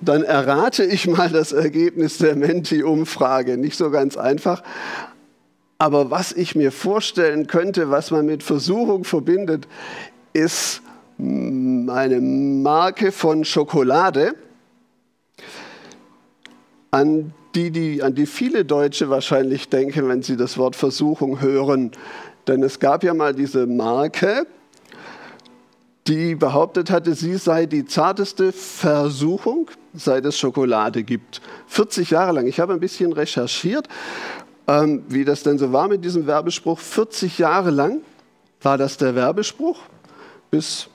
dann errate ich mal das Ergebnis der Menti-Umfrage. Nicht so ganz einfach. Aber was ich mir vorstellen könnte, was man mit Versuchung verbindet, ist eine Marke von Schokolade, an die, die, an die viele Deutsche wahrscheinlich denken, wenn sie das Wort Versuchung hören. Denn es gab ja mal diese Marke, die behauptet hatte, sie sei die zarteste Versuchung, seit es Schokolade gibt. 40 Jahre lang. Ich habe ein bisschen recherchiert, ähm, wie das denn so war mit diesem Werbespruch. 40 Jahre lang war das der Werbespruch bis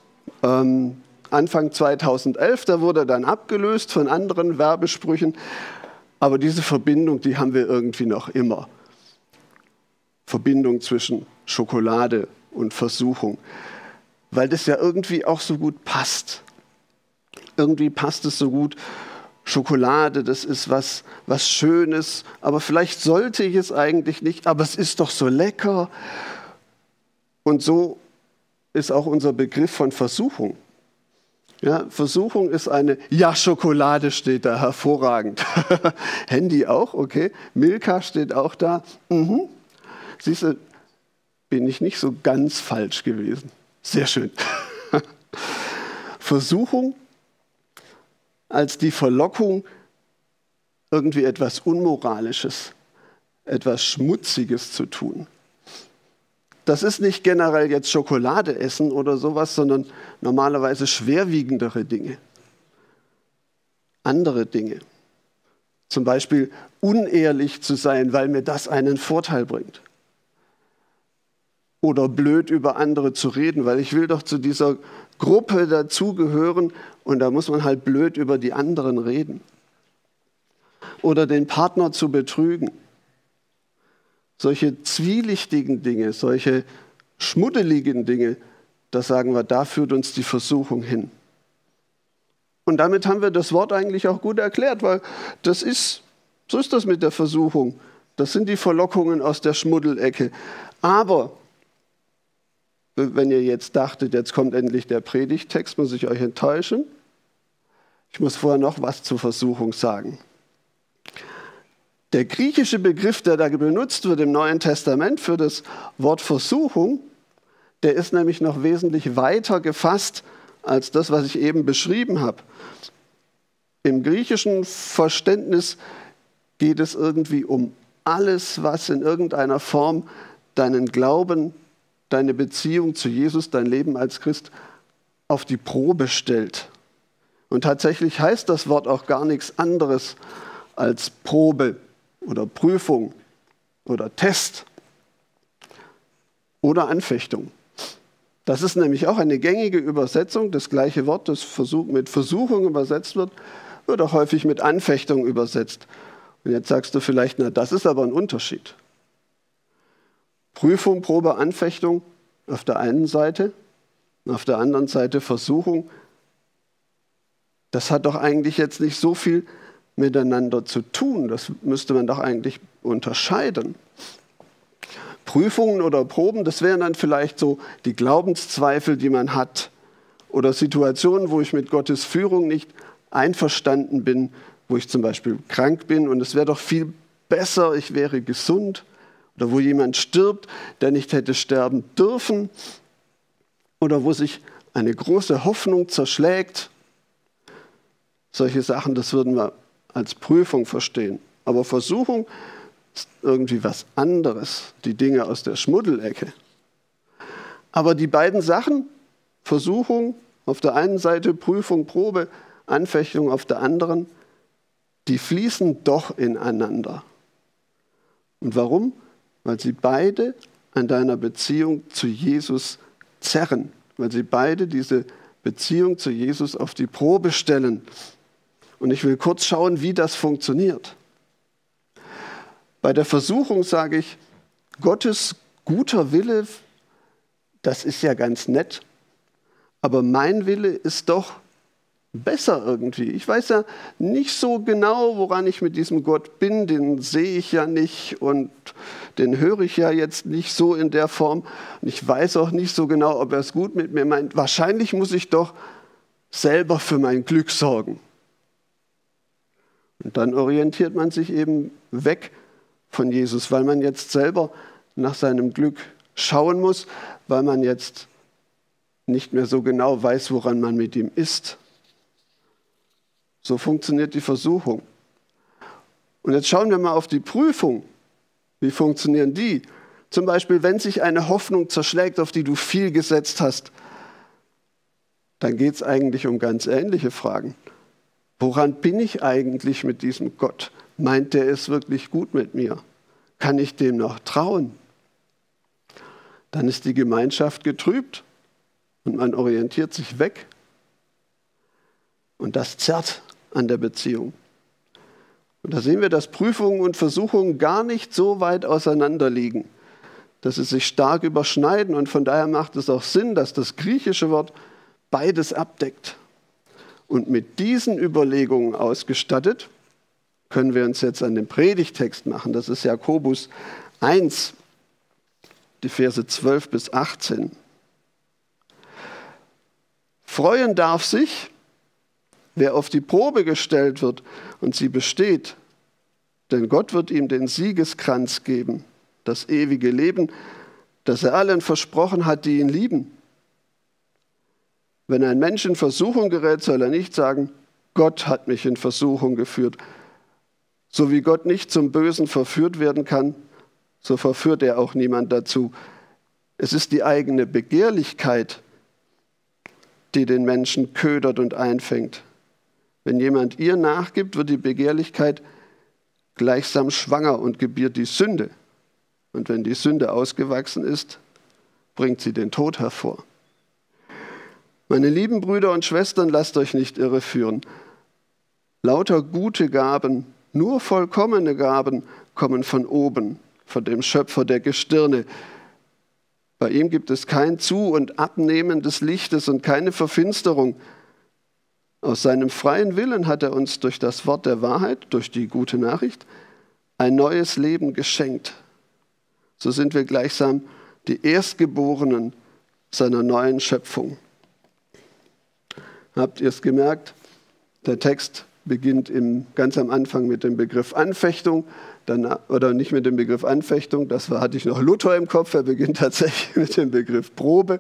ähm, Anfang 2011. Da wurde er dann abgelöst von anderen Werbesprüchen. Aber diese Verbindung, die haben wir irgendwie noch immer. Verbindung zwischen Schokolade und Versuchung weil das ja irgendwie auch so gut passt. Irgendwie passt es so gut. Schokolade, das ist was, was Schönes, aber vielleicht sollte ich es eigentlich nicht, aber es ist doch so lecker. Und so ist auch unser Begriff von Versuchung. Ja, Versuchung ist eine, ja, Schokolade steht da, hervorragend. Handy auch, okay. Milka steht auch da. Mhm. Siehst du, bin ich nicht so ganz falsch gewesen. Sehr schön. Versuchung als die Verlockung, irgendwie etwas Unmoralisches, etwas Schmutziges zu tun. Das ist nicht generell jetzt Schokolade essen oder sowas, sondern normalerweise schwerwiegendere Dinge. Andere Dinge. Zum Beispiel unehrlich zu sein, weil mir das einen Vorteil bringt oder blöd über andere zu reden, weil ich will doch zu dieser Gruppe dazugehören und da muss man halt blöd über die anderen reden. Oder den Partner zu betrügen. Solche zwielichtigen Dinge, solche schmuddeligen Dinge, da sagen wir, da führt uns die Versuchung hin. Und damit haben wir das Wort eigentlich auch gut erklärt, weil das ist, so ist das mit der Versuchung. Das sind die Verlockungen aus der Schmuddelecke. Aber wenn ihr jetzt dachtet, jetzt kommt endlich der Predigtext, muss ich euch enttäuschen. Ich muss vorher noch was zur Versuchung sagen. Der griechische Begriff, der da benutzt wird im Neuen Testament für das Wort Versuchung, der ist nämlich noch wesentlich weiter gefasst als das, was ich eben beschrieben habe. Im griechischen Verständnis geht es irgendwie um alles, was in irgendeiner Form deinen Glauben deine Beziehung zu Jesus, dein Leben als Christ auf die Probe stellt. Und tatsächlich heißt das Wort auch gar nichts anderes als Probe oder Prüfung oder Test oder Anfechtung. Das ist nämlich auch eine gängige Übersetzung. Das gleiche Wort, das mit Versuchung übersetzt wird, wird auch häufig mit Anfechtung übersetzt. Und jetzt sagst du vielleicht, na, das ist aber ein Unterschied. Prüfung, Probe, Anfechtung auf der einen Seite, auf der anderen Seite Versuchung. Das hat doch eigentlich jetzt nicht so viel miteinander zu tun. Das müsste man doch eigentlich unterscheiden. Prüfungen oder Proben, das wären dann vielleicht so die Glaubenszweifel, die man hat. Oder Situationen, wo ich mit Gottes Führung nicht einverstanden bin, wo ich zum Beispiel krank bin und es wäre doch viel besser, ich wäre gesund oder wo jemand stirbt, der nicht hätte sterben dürfen oder wo sich eine große Hoffnung zerschlägt. Solche Sachen, das würden wir als Prüfung verstehen. Aber Versuchung ist irgendwie was anderes, die Dinge aus der Schmuddelecke. Aber die beiden Sachen, Versuchung auf der einen Seite, Prüfung, Probe, Anfechtung auf der anderen, die fließen doch ineinander. Und warum? Weil sie beide an deiner Beziehung zu Jesus zerren, weil sie beide diese Beziehung zu Jesus auf die Probe stellen. Und ich will kurz schauen, wie das funktioniert. Bei der Versuchung sage ich, Gottes guter Wille, das ist ja ganz nett, aber mein Wille ist doch besser irgendwie. Ich weiß ja nicht so genau, woran ich mit diesem Gott bin, den sehe ich ja nicht und den höre ich ja jetzt nicht so in der Form. Und ich weiß auch nicht so genau, ob er es gut mit mir meint. Wahrscheinlich muss ich doch selber für mein Glück sorgen. Und dann orientiert man sich eben weg von Jesus, weil man jetzt selber nach seinem Glück schauen muss, weil man jetzt nicht mehr so genau weiß, woran man mit ihm ist. So funktioniert die Versuchung. Und jetzt schauen wir mal auf die Prüfung. Wie funktionieren die? Zum Beispiel, wenn sich eine Hoffnung zerschlägt, auf die du viel gesetzt hast, dann geht es eigentlich um ganz ähnliche Fragen. Woran bin ich eigentlich mit diesem Gott? Meint der es wirklich gut mit mir? Kann ich dem noch trauen? Dann ist die Gemeinschaft getrübt und man orientiert sich weg. Und das zerrt an der Beziehung. Und da sehen wir, dass Prüfungen und Versuchungen gar nicht so weit auseinander liegen, dass sie sich stark überschneiden. Und von daher macht es auch Sinn, dass das griechische Wort beides abdeckt. Und mit diesen Überlegungen ausgestattet, können wir uns jetzt an den Predigtext machen. Das ist Jakobus 1, die Verse 12 bis 18. Freuen darf sich, wer auf die Probe gestellt wird und sie besteht, denn Gott wird ihm den Siegeskranz geben, das ewige Leben, das er allen versprochen hat, die ihn lieben. Wenn ein Mensch in Versuchung gerät, soll er nicht sagen, Gott hat mich in Versuchung geführt. So wie Gott nicht zum Bösen verführt werden kann, so verführt er auch niemand dazu. Es ist die eigene Begehrlichkeit, die den Menschen ködert und einfängt. Wenn jemand ihr nachgibt, wird die Begehrlichkeit gleichsam schwanger und gebiert die Sünde. Und wenn die Sünde ausgewachsen ist, bringt sie den Tod hervor. Meine lieben Brüder und Schwestern, lasst euch nicht irreführen. Lauter gute Gaben, nur vollkommene Gaben kommen von oben, von dem Schöpfer der Gestirne. Bei ihm gibt es kein Zu- und Abnehmen des Lichtes und keine Verfinsterung. Aus seinem freien Willen hat er uns durch das Wort der Wahrheit, durch die gute Nachricht, ein neues Leben geschenkt. So sind wir gleichsam die Erstgeborenen seiner neuen Schöpfung. Habt ihr es gemerkt? Der Text beginnt im, ganz am Anfang mit dem Begriff Anfechtung, dann, oder nicht mit dem Begriff Anfechtung, das war, hatte ich noch Luther im Kopf, er beginnt tatsächlich mit dem Begriff Probe.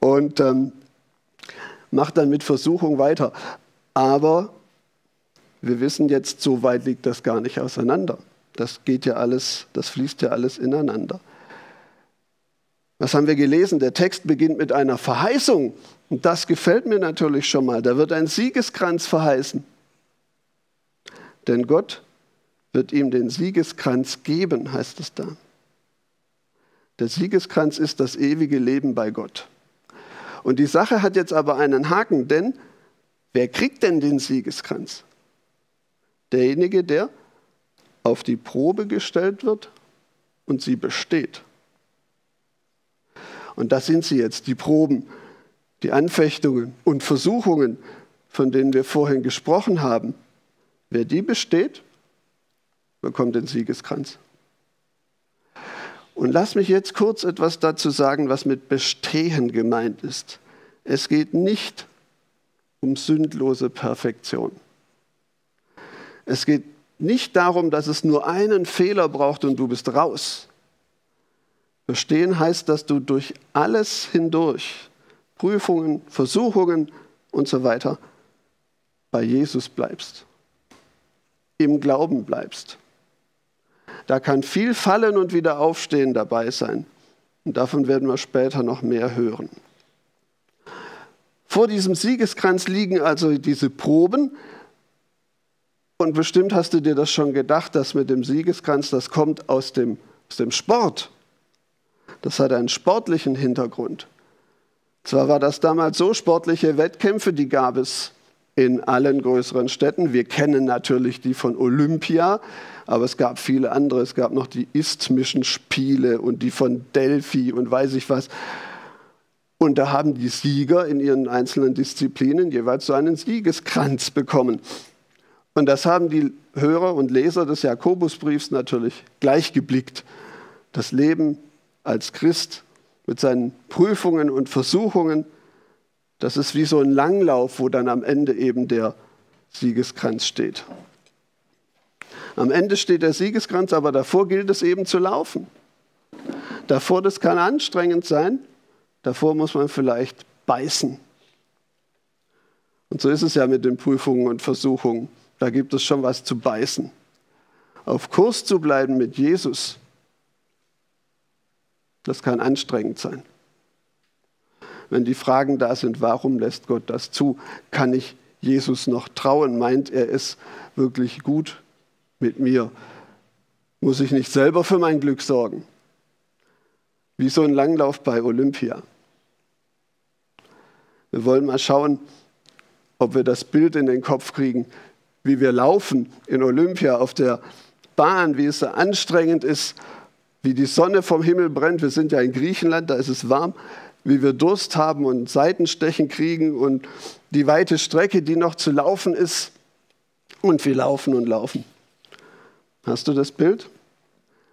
Und ähm, macht dann mit Versuchung weiter. Aber wir wissen jetzt, so weit liegt das gar nicht auseinander. Das geht ja alles, das fließt ja alles ineinander. Was haben wir gelesen? Der Text beginnt mit einer Verheißung. Und das gefällt mir natürlich schon mal. Da wird ein Siegeskranz verheißen. Denn Gott wird ihm den Siegeskranz geben, heißt es da. Der Siegeskranz ist das ewige Leben bei Gott. Und die Sache hat jetzt aber einen Haken, denn wer kriegt denn den Siegeskranz? Derjenige, der auf die Probe gestellt wird und sie besteht. Und das sind sie jetzt, die Proben, die Anfechtungen und Versuchungen, von denen wir vorhin gesprochen haben. Wer die besteht, bekommt den Siegeskranz. Und lass mich jetzt kurz etwas dazu sagen, was mit Bestehen gemeint ist. Es geht nicht um sündlose Perfektion. Es geht nicht darum, dass es nur einen Fehler braucht und du bist raus. Bestehen heißt, dass du durch alles hindurch, Prüfungen, Versuchungen und so weiter, bei Jesus bleibst, im Glauben bleibst. Da kann viel Fallen und wieder Aufstehen dabei sein. Und davon werden wir später noch mehr hören. Vor diesem Siegeskranz liegen also diese Proben. Und bestimmt hast du dir das schon gedacht, dass mit dem Siegeskranz, das kommt aus dem, aus dem Sport. Das hat einen sportlichen Hintergrund. Zwar war das damals so, sportliche Wettkämpfe, die gab es in allen größeren Städten. Wir kennen natürlich die von Olympia, aber es gab viele andere. Es gab noch die Isthmischen Spiele und die von Delphi und weiß ich was. Und da haben die Sieger in ihren einzelnen Disziplinen jeweils so einen Siegeskranz bekommen. Und das haben die Hörer und Leser des Jakobusbriefs natürlich gleich geblickt. Das Leben als Christ mit seinen Prüfungen und Versuchungen, das ist wie so ein Langlauf, wo dann am Ende eben der Siegeskranz steht. Am Ende steht der Siegeskranz, aber davor gilt es eben zu laufen. Davor, das kann anstrengend sein. Davor muss man vielleicht beißen. Und so ist es ja mit den Prüfungen und Versuchungen. Da gibt es schon was zu beißen. Auf Kurs zu bleiben mit Jesus, das kann anstrengend sein. Wenn die Fragen da sind, warum lässt Gott das zu? Kann ich Jesus noch trauen? Meint er es wirklich gut mit mir? Muss ich nicht selber für mein Glück sorgen? Wie so ein Langlauf bei Olympia. Wir wollen mal schauen, ob wir das Bild in den Kopf kriegen, wie wir laufen in Olympia auf der Bahn, wie es so anstrengend ist, wie die Sonne vom Himmel brennt. Wir sind ja in Griechenland, da ist es warm, wie wir Durst haben und Seitenstechen kriegen und die weite Strecke, die noch zu laufen ist. Und wir laufen und laufen. Hast du das Bild?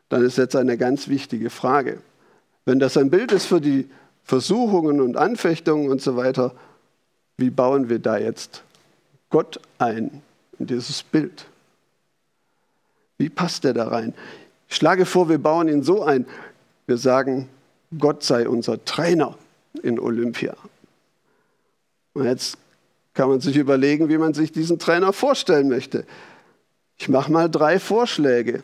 Dann ist jetzt eine ganz wichtige Frage. Wenn das ein Bild ist für die Versuchungen und Anfechtungen und so weiter, wie bauen wir da jetzt Gott ein in dieses Bild? Wie passt er da rein? Ich schlage vor, wir bauen ihn so ein. Wir sagen, Gott sei unser Trainer in Olympia. Und jetzt kann man sich überlegen, wie man sich diesen Trainer vorstellen möchte. Ich mache mal drei Vorschläge.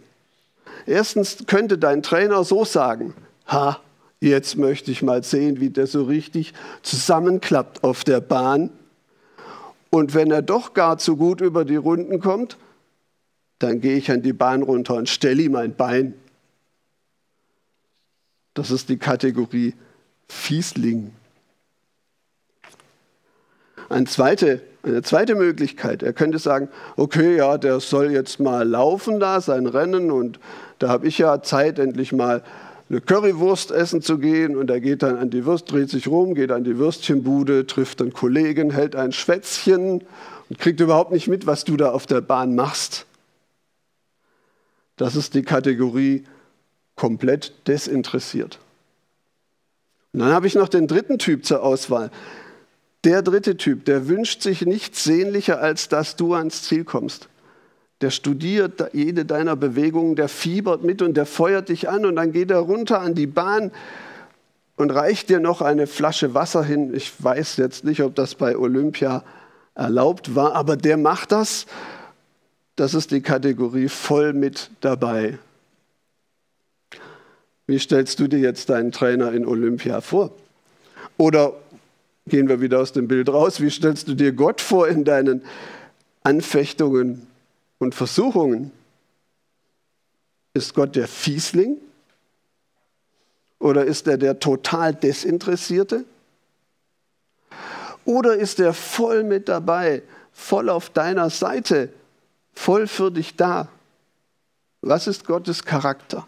Erstens könnte dein Trainer so sagen, ha, jetzt möchte ich mal sehen, wie der so richtig zusammenklappt auf der Bahn. Und wenn er doch gar zu gut über die Runden kommt, dann gehe ich an die Bahn runter und stelle ihm ein Bein. Das ist die Kategorie Fiesling. Eine zweite, eine zweite Möglichkeit, er könnte sagen, okay, ja, der soll jetzt mal laufen da, sein Rennen und da habe ich ja Zeit, endlich mal eine Currywurst essen zu gehen und er geht dann an die Wurst, dreht sich rum, geht an die Würstchenbude, trifft einen Kollegen, hält ein Schwätzchen und kriegt überhaupt nicht mit, was du da auf der Bahn machst. Das ist die Kategorie komplett desinteressiert. Und dann habe ich noch den dritten Typ zur Auswahl. Der dritte Typ, der wünscht sich nichts sehnlicher, als dass du ans Ziel kommst. Der studiert jede deiner Bewegungen, der fiebert mit und der feuert dich an und dann geht er runter an die Bahn und reicht dir noch eine Flasche Wasser hin. Ich weiß jetzt nicht, ob das bei Olympia erlaubt war, aber der macht das. Das ist die Kategorie voll mit dabei. Wie stellst du dir jetzt deinen Trainer in Olympia vor? Oder gehen wir wieder aus dem Bild raus, wie stellst du dir Gott vor in deinen Anfechtungen und Versuchungen? Ist Gott der Fiesling? Oder ist er der total Desinteressierte? Oder ist er voll mit dabei, voll auf deiner Seite, voll für dich da? Was ist Gottes Charakter?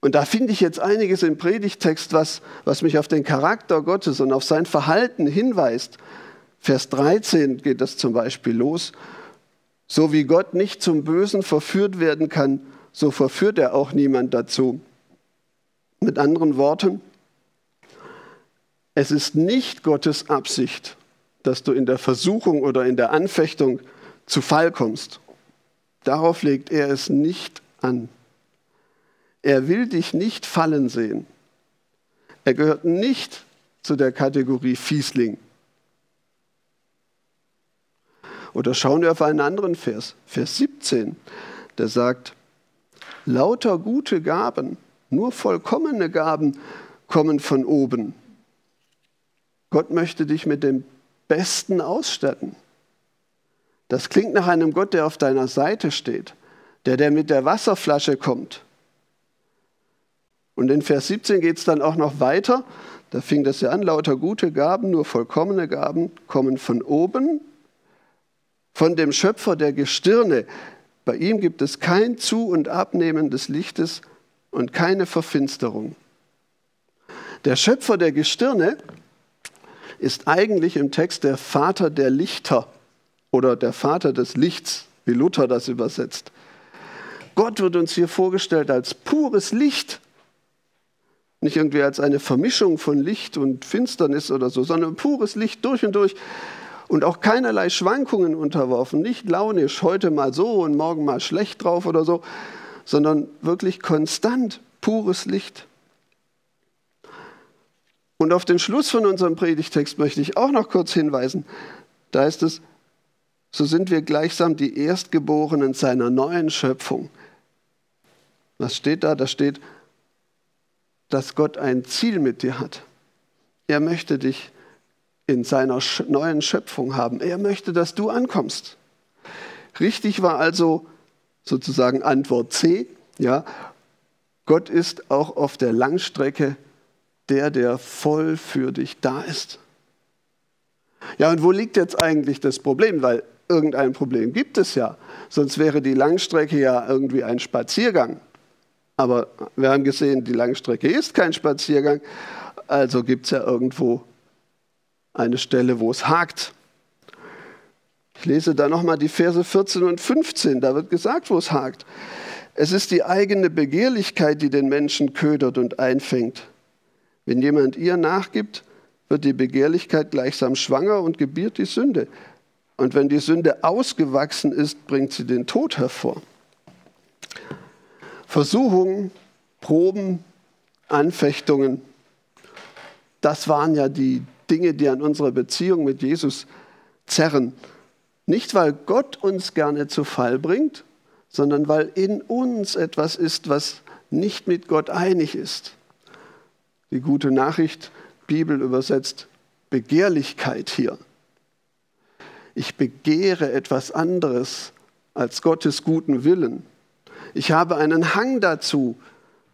Und da finde ich jetzt einiges im Predigtext, was, was mich auf den Charakter Gottes und auf sein Verhalten hinweist. Vers 13 geht das zum Beispiel los. So wie Gott nicht zum Bösen verführt werden kann, so verführt er auch niemand dazu. Mit anderen Worten, es ist nicht Gottes Absicht, dass du in der Versuchung oder in der Anfechtung zu Fall kommst. Darauf legt er es nicht an. Er will dich nicht fallen sehen. Er gehört nicht zu der Kategorie Fiesling. Oder schauen wir auf einen anderen Vers, Vers 17, der sagt, lauter gute Gaben, nur vollkommene Gaben kommen von oben. Gott möchte dich mit dem Besten ausstatten. Das klingt nach einem Gott, der auf deiner Seite steht, der, der mit der Wasserflasche kommt, und in Vers 17 geht es dann auch noch weiter. Da fing das ja an, lauter gute Gaben, nur vollkommene Gaben kommen von oben, von dem Schöpfer der Gestirne. Bei ihm gibt es kein Zu- und Abnehmen des Lichtes und keine Verfinsterung. Der Schöpfer der Gestirne ist eigentlich im Text der Vater der Lichter oder der Vater des Lichts, wie Luther das übersetzt. Gott wird uns hier vorgestellt als pures Licht. Nicht irgendwie als eine Vermischung von Licht und Finsternis oder so, sondern pures Licht durch und durch. und auch keinerlei Schwankungen unterworfen, nicht launisch, heute mal so und morgen mal schlecht drauf oder so, sondern wirklich konstant pures Licht. Und auf den Schluss von unserem Predigtext möchte ich auch noch kurz hinweisen. Da heißt es, so sind wir gleichsam die Erstgeborenen seiner neuen Schöpfung. Was steht da? Da steht, dass Gott ein Ziel mit dir hat. Er möchte dich in seiner neuen Schöpfung haben. Er möchte, dass du ankommst. Richtig war also sozusagen Antwort C, ja, Gott ist auch auf der Langstrecke der, der voll für dich da ist. Ja, und wo liegt jetzt eigentlich das Problem? Weil irgendein Problem gibt es ja. Sonst wäre die Langstrecke ja irgendwie ein Spaziergang. Aber wir haben gesehen, die Langstrecke ist kein Spaziergang. Also gibt es ja irgendwo eine Stelle, wo es hakt. Ich lese da nochmal die Verse 14 und 15. Da wird gesagt, wo es hakt. Es ist die eigene Begehrlichkeit, die den Menschen ködert und einfängt. Wenn jemand ihr nachgibt, wird die Begehrlichkeit gleichsam schwanger und gebiert die Sünde. Und wenn die Sünde ausgewachsen ist, bringt sie den Tod hervor. Versuchungen, Proben, Anfechtungen, das waren ja die Dinge, die an unserer Beziehung mit Jesus zerren. Nicht, weil Gott uns gerne zu Fall bringt, sondern weil in uns etwas ist, was nicht mit Gott einig ist. Die gute Nachricht, Bibel übersetzt Begehrlichkeit hier. Ich begehre etwas anderes als Gottes guten Willen. Ich habe einen Hang dazu,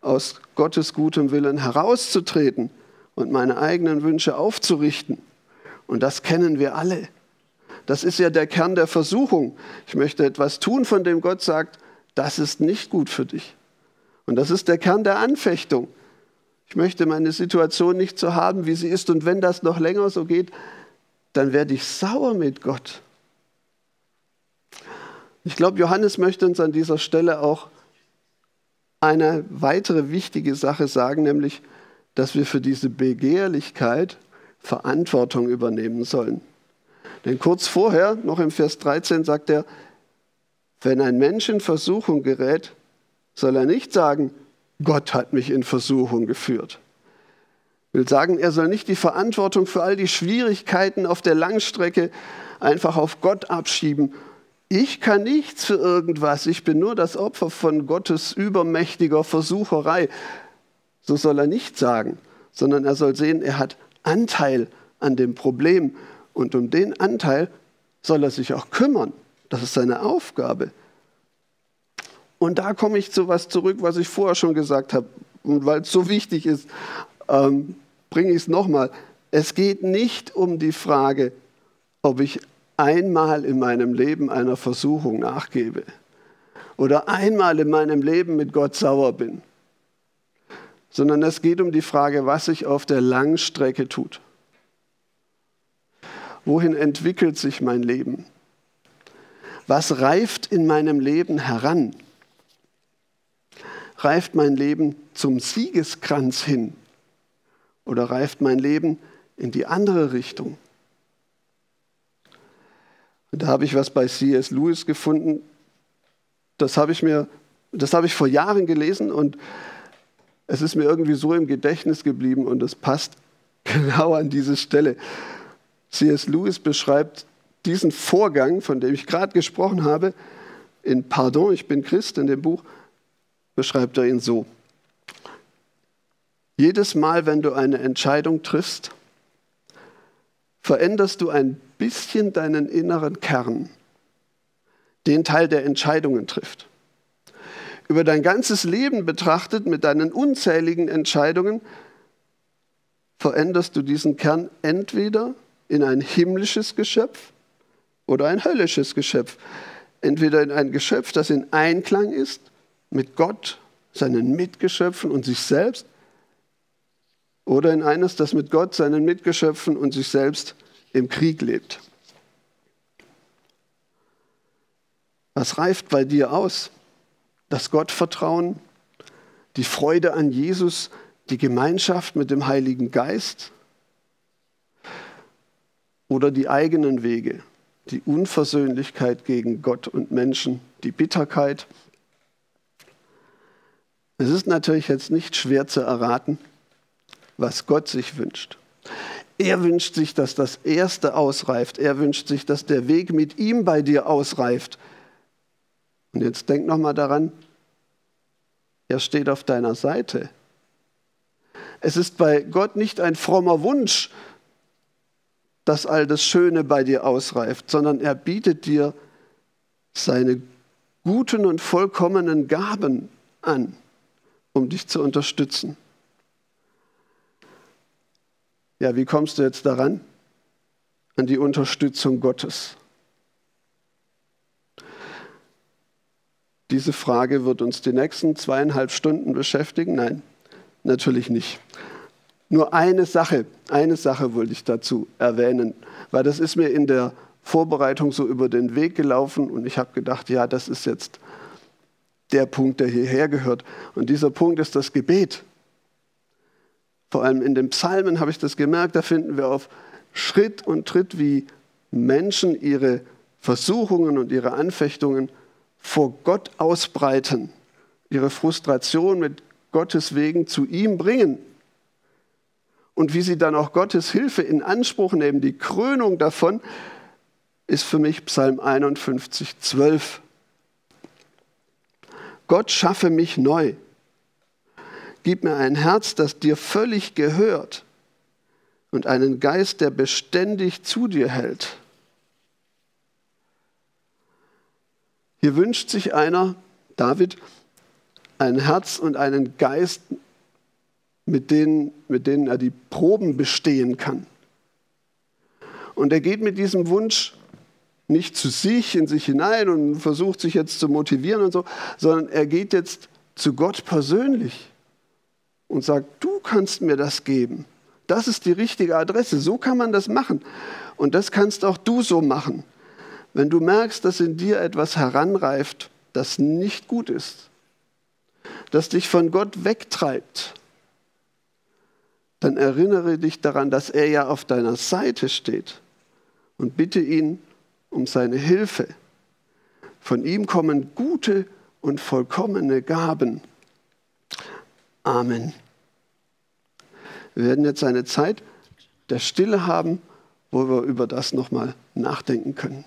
aus Gottes gutem Willen herauszutreten und meine eigenen Wünsche aufzurichten. Und das kennen wir alle. Das ist ja der Kern der Versuchung. Ich möchte etwas tun, von dem Gott sagt, das ist nicht gut für dich. Und das ist der Kern der Anfechtung. Ich möchte meine Situation nicht so haben, wie sie ist. Und wenn das noch länger so geht, dann werde ich sauer mit Gott. Ich glaube, Johannes möchte uns an dieser Stelle auch eine weitere wichtige Sache sagen, nämlich, dass wir für diese Begehrlichkeit Verantwortung übernehmen sollen. Denn kurz vorher, noch im Vers 13, sagt er, wenn ein Mensch in Versuchung gerät, soll er nicht sagen, Gott hat mich in Versuchung geführt. Ich will sagen, er soll nicht die Verantwortung für all die Schwierigkeiten auf der Langstrecke einfach auf Gott abschieben. Ich kann nichts für irgendwas, ich bin nur das Opfer von Gottes übermächtiger Versucherei. So soll er nicht sagen, sondern er soll sehen, er hat Anteil an dem Problem und um den Anteil soll er sich auch kümmern. Das ist seine Aufgabe. Und da komme ich zu was zurück, was ich vorher schon gesagt habe. Und weil es so wichtig ist, ähm, bringe ich es nochmal. Es geht nicht um die Frage, ob ich einmal in meinem Leben einer Versuchung nachgebe oder einmal in meinem Leben mit Gott sauer bin, sondern es geht um die Frage, was sich auf der langen Strecke tut. Wohin entwickelt sich mein Leben? Was reift in meinem Leben heran? Reift mein Leben zum Siegeskranz hin oder reift mein Leben in die andere Richtung? Da habe ich was bei C.S. Lewis gefunden. Das habe ich mir, das habe ich vor Jahren gelesen und es ist mir irgendwie so im Gedächtnis geblieben und es passt genau an diese Stelle. C.S. Lewis beschreibt diesen Vorgang, von dem ich gerade gesprochen habe, in Pardon, ich bin Christ, in dem Buch, beschreibt er ihn so. Jedes Mal, wenn du eine Entscheidung triffst, veränderst du ein bisschen deinen inneren Kern, den Teil der Entscheidungen trifft. Über dein ganzes Leben betrachtet, mit deinen unzähligen Entscheidungen, veränderst du diesen Kern entweder in ein himmlisches Geschöpf oder ein höllisches Geschöpf. Entweder in ein Geschöpf, das in Einklang ist mit Gott, seinen Mitgeschöpfen und sich selbst, oder in eines, das mit Gott, seinen Mitgeschöpfen und sich selbst im Krieg lebt. Was reift bei dir aus? Das Gottvertrauen, die Freude an Jesus, die Gemeinschaft mit dem Heiligen Geist? oder die eigenen Wege, die Unversöhnlichkeit gegen Gott und Menschen, die Bitterkeit. Es ist natürlich jetzt nicht schwer zu erraten, was Gott sich wünscht. Er wünscht sich, dass das Erste ausreift. Er wünscht sich, dass der Weg mit ihm bei dir ausreift. Und jetzt denk noch mal daran, er steht auf deiner Seite. Es ist bei Gott nicht ein frommer Wunsch, dass all das Schöne bei dir ausreift, sondern er bietet dir seine guten und vollkommenen Gaben an, um dich zu unterstützen. Ja, wie kommst du jetzt daran? An die Unterstützung Gottes. Diese Frage wird uns die nächsten zweieinhalb Stunden beschäftigen. Nein, natürlich nicht. Nur eine Sache, eine Sache wollte ich dazu erwähnen, weil das ist mir in der Vorbereitung so über den Weg gelaufen und ich habe gedacht, ja, das ist jetzt der Punkt, der hierher gehört. Und dieser Punkt ist das Gebet. Vor allem in den Psalmen habe ich das gemerkt, da finden wir auf Schritt und Tritt, wie Menschen ihre Versuchungen und ihre Anfechtungen vor Gott ausbreiten, ihre Frustration mit Gottes Wegen zu ihm bringen und wie sie dann auch Gottes Hilfe in Anspruch nehmen. Die Krönung davon ist für mich Psalm 51, 12. Gott schaffe mich neu. Gib mir ein Herz, das dir völlig gehört und einen Geist, der beständig zu dir hält. Hier wünscht sich einer, David, ein Herz und einen Geist, mit denen, mit denen er die Proben bestehen kann. Und er geht mit diesem Wunsch nicht zu sich, in sich hinein und versucht sich jetzt zu motivieren und so, sondern er geht jetzt zu Gott persönlich und sagt, du kannst mir das geben. Das ist die richtige Adresse. So kann man das machen. Und das kannst auch du so machen. Wenn du merkst, dass in dir etwas heranreift, das nicht gut ist, das dich von Gott wegtreibt, dann erinnere dich daran, dass er ja auf deiner Seite steht und bitte ihn um seine Hilfe. Von ihm kommen gute und vollkommene Gaben. Amen. Wir werden jetzt eine Zeit der Stille haben, wo wir über das nochmal nachdenken können.